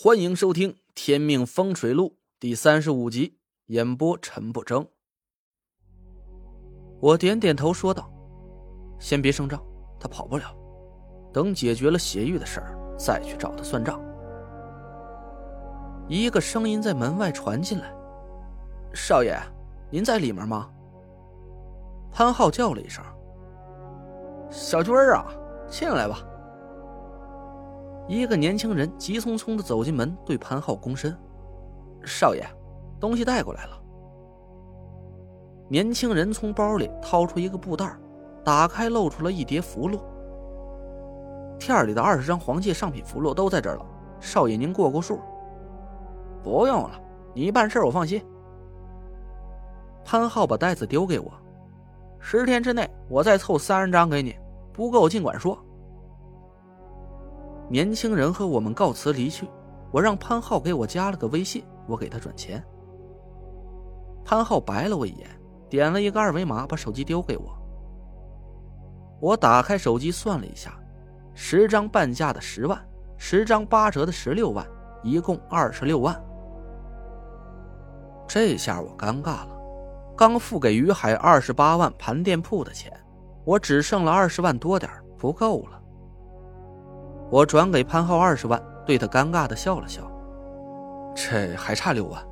欢迎收听《天命风水录》第三十五集，演播陈不争。我点点头说道：“先别声张，他跑不了。等解决了邪域的事儿，再去找他算账。”一个声音在门外传进来：“少爷，您在里面吗？”潘浩叫了一声：“小军儿啊，进来吧。”一个年轻人急匆匆的走进门，对潘浩躬身：“少爷，东西带过来了。”年轻人从包里掏出一个布袋，打开露出了一叠符箓。店里的二十张黄界上品符箓都在这儿了，少爷您过过数。不用了，你办事我放心。潘浩把袋子丢给我，十天之内我再凑三十张给你，不够尽管说。年轻人和我们告辞离去，我让潘浩给我加了个微信，我给他转钱。潘浩白了我一眼，点了一个二维码，把手机丢给我。我打开手机算了一下，十张半价的十万，十张八折的十六万，一共二十六万。这下我尴尬了，刚付给于海二十八万盘店铺的钱，我只剩了二十万多点不够了。我转给潘浩二十万，对他尴尬的笑了笑。这还差六万，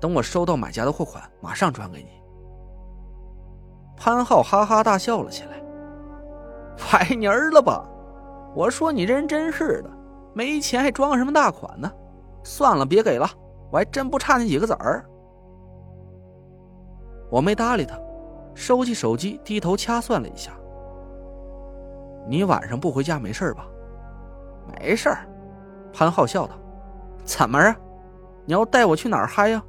等我收到买家的货款，马上转给你。潘浩哈哈大笑了起来。白妮儿了吧？我说你这人真是的，没钱还装什么大款呢？算了，别给了，我还真不差那几个子儿。我没搭理他，收起手机，低头掐算了一下。你晚上不回家没事吧？没事儿，潘浩笑道：“怎么啊？你要带我去哪儿嗨呀？”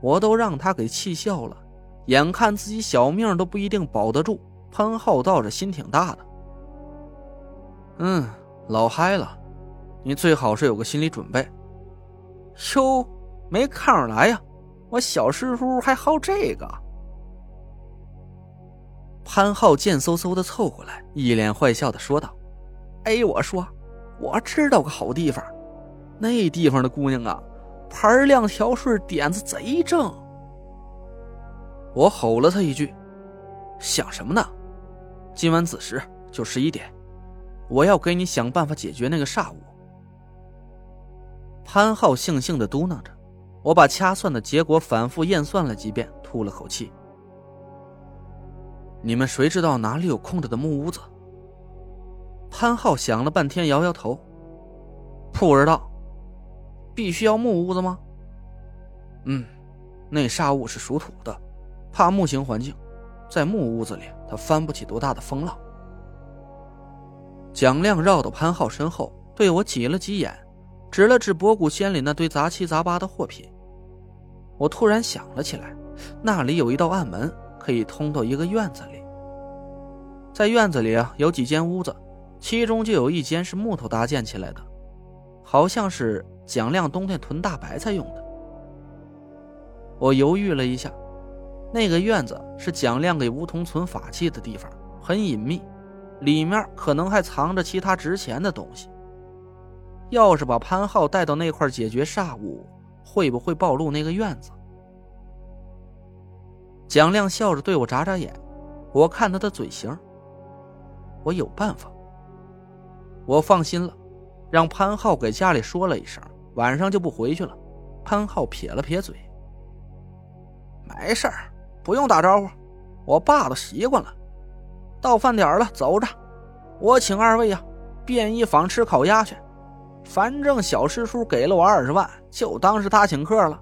我都让他给气笑了，眼看自己小命都不一定保得住，潘浩倒是心挺大的。嗯，老嗨了，你最好是有个心理准备。哟，没看出来呀，我小师叔还好这个。潘浩贱嗖嗖的凑过来，一脸坏笑的说道。哎，我说，我知道个好地方，那地方的姑娘啊，盘亮条顺，点子贼正。我吼了他一句：“想什么呢？今晚子时就十一点，我要给你想办法解决那个煞物。”潘浩悻悻的嘟囔着，我把掐算的结果反复验算了几遍，吐了口气：“你们谁知道哪里有空着的木屋子？”潘浩想了半天，摇摇头：“不知道，必须要木屋子吗？”“嗯，那煞物是属土的，怕木型环境，在木屋子里，它翻不起多大的风浪。”蒋亮绕到潘浩身后，对我挤了挤眼，指了指博古仙里那堆杂七杂八的货品。我突然想了起来，那里有一道暗门，可以通到一个院子里。在院子里啊，有几间屋子。其中就有一间是木头搭建起来的，好像是蒋亮冬天囤大白菜用的。我犹豫了一下，那个院子是蒋亮给梧桐存法器的地方，很隐秘，里面可能还藏着其他值钱的东西。要是把潘浩带到那块解决煞物，会不会暴露那个院子？蒋亮笑着对我眨眨眼，我看他的嘴型，我有办法。我放心了，让潘浩给家里说了一声，晚上就不回去了。潘浩撇了撇嘴：“没事儿，不用打招呼，我爸都习惯了。到饭点了，走着，我请二位呀，便衣坊吃烤鸭去。反正小师叔给了我二十万，就当是他请客了。”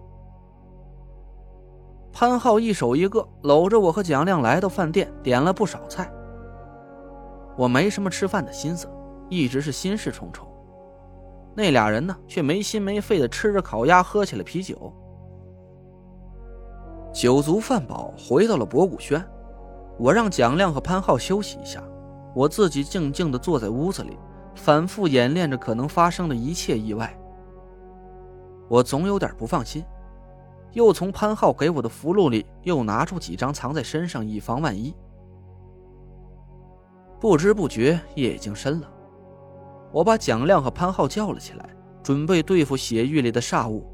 潘浩一手一个搂着我和蒋亮来到饭店，点了不少菜。我没什么吃饭的心思。一直是心事重重，那俩人呢，却没心没肺的吃着烤鸭，喝起了啤酒。酒足饭饱，回到了博古轩，我让蒋亮和潘浩休息一下，我自己静静的坐在屋子里，反复演练着可能发生的一切意外。我总有点不放心，又从潘浩给我的符箓里又拿出几张藏在身上，以防万一。不知不觉，夜已经深了。我把蒋亮和潘浩叫了起来，准备对付血域里的煞物。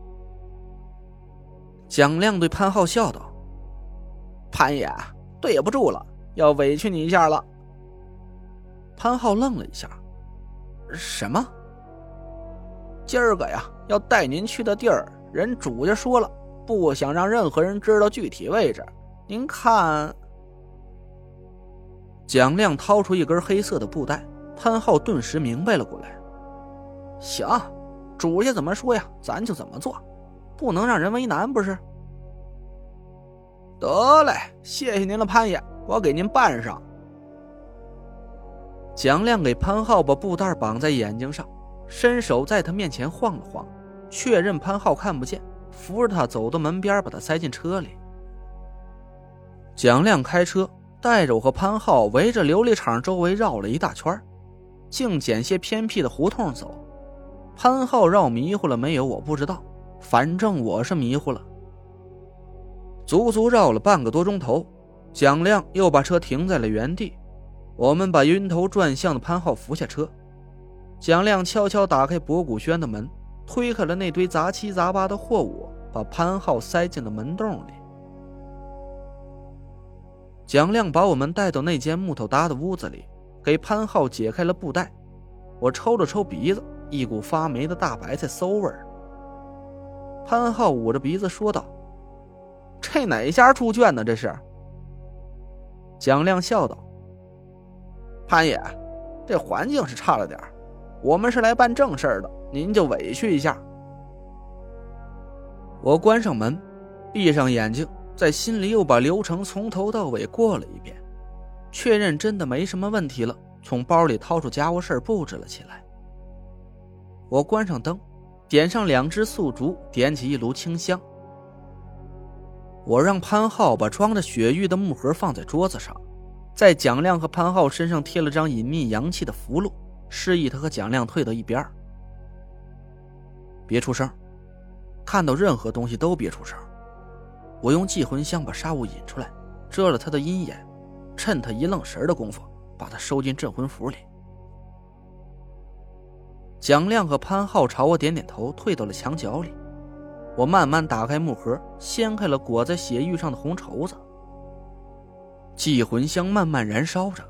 蒋亮对潘浩笑道：“潘爷，对不住了，要委屈你一下了。”潘浩愣了一下：“什么？今儿个呀，要带您去的地儿，人主家说了，不想让任何人知道具体位置。您看。”蒋亮掏出一根黑色的布袋，潘浩顿时明白了过来。行，主家怎么说呀，咱就怎么做，不能让人为难，不是？得嘞，谢谢您了，潘爷，我给您办上。蒋亮给潘浩把布袋绑在眼睛上，伸手在他面前晃了晃，确认潘浩看不见，扶着他走到门边，把他塞进车里。蒋亮开车。带着我和潘浩围着琉璃厂周围绕了一大圈，竟捡些偏僻的胡同走。潘浩绕迷糊了没有？我不知道，反正我是迷糊了。足足绕了半个多钟头，蒋亮又把车停在了原地。我们把晕头转向的潘浩扶下车，蒋亮悄悄打开博古轩的门，推开了那堆杂七杂八的货物，把潘浩塞进了门洞里。蒋亮把我们带到那间木头搭的屋子里，给潘浩解开了布袋。我抽了抽鼻子，一股发霉的大白菜馊味儿。潘浩捂着鼻子说道：“这哪家猪圈呢？这是。”蒋亮笑道：“潘爷，这环境是差了点我们是来办正事的，您就委屈一下。”我关上门，闭上眼睛。在心里又把流程从头到尾过了一遍，确认真的没什么问题了，从包里掏出家伙事布置了起来。我关上灯，点上两支素烛，点起一炉清香。我让潘浩把装着血玉的木盒放在桌子上，在蒋亮和潘浩身上贴了张隐秘阳气的符箓，示意他和蒋亮退到一边别出声，看到任何东西都别出声。我用祭魂香把杀物引出来，遮了他的阴眼，趁他一愣神的功夫，把他收进镇魂符里。蒋亮和潘浩朝我点点头，退到了墙角里。我慢慢打开木盒，掀开了裹在血玉上的红绸子。祭魂香慢慢燃烧着，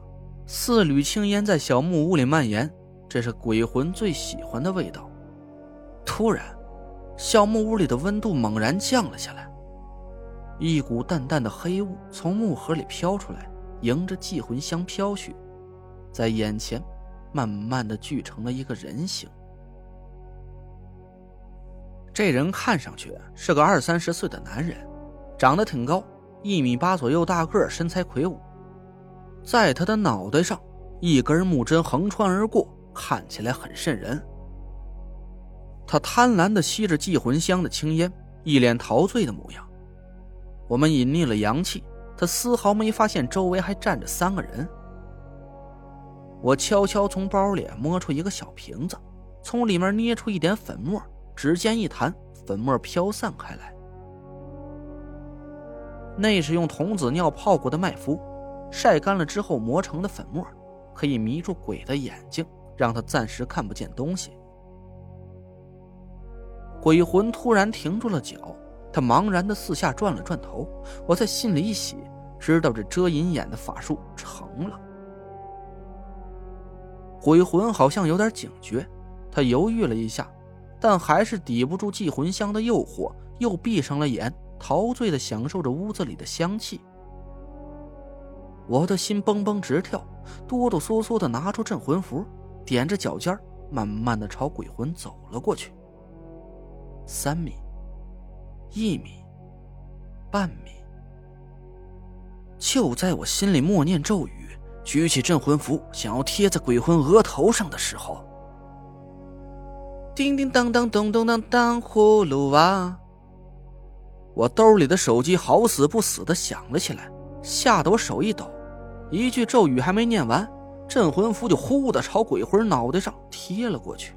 四缕青烟在小木屋里蔓延，这是鬼魂最喜欢的味道。突然，小木屋里的温度猛然降了下来。一股淡淡的黑雾从木盒里飘出来，迎着祭魂香飘去，在眼前慢慢的聚成了一个人形。这人看上去是个二三十岁的男人，长得挺高，一米八左右大个，身材魁梧。在他的脑袋上，一根木针横穿而过，看起来很瘆人。他贪婪的吸着祭魂香的青烟，一脸陶醉的模样。我们隐匿了阳气，他丝毫没发现周围还站着三个人。我悄悄从包里摸出一个小瓶子，从里面捏出一点粉末，指尖一弹，粉末飘散开来。那是用童子尿泡过的麦麸，晒干了之后磨成的粉末，可以迷住鬼的眼睛，让他暂时看不见东西。鬼魂突然停住了脚。他茫然的四下转了转头，我在心里一喜，知道这遮阴眼的法术成了。鬼魂好像有点警觉，他犹豫了一下，但还是抵不住寄魂香的诱惑，又闭上了眼，陶醉的享受着屋子里的香气。我的心蹦蹦直跳，哆哆嗦嗦的拿出镇魂符，踮着脚尖，慢慢的朝鬼魂走了过去。三米。一米，半米。就在我心里默念咒语，举起镇魂符，想要贴在鬼魂额头上的时候，叮叮当当，咚咚当当，葫芦娃！我兜里的手机好死不死的响了起来，吓得我手一抖，一句咒语还没念完，镇魂符就呼的朝鬼魂脑袋上贴了过去。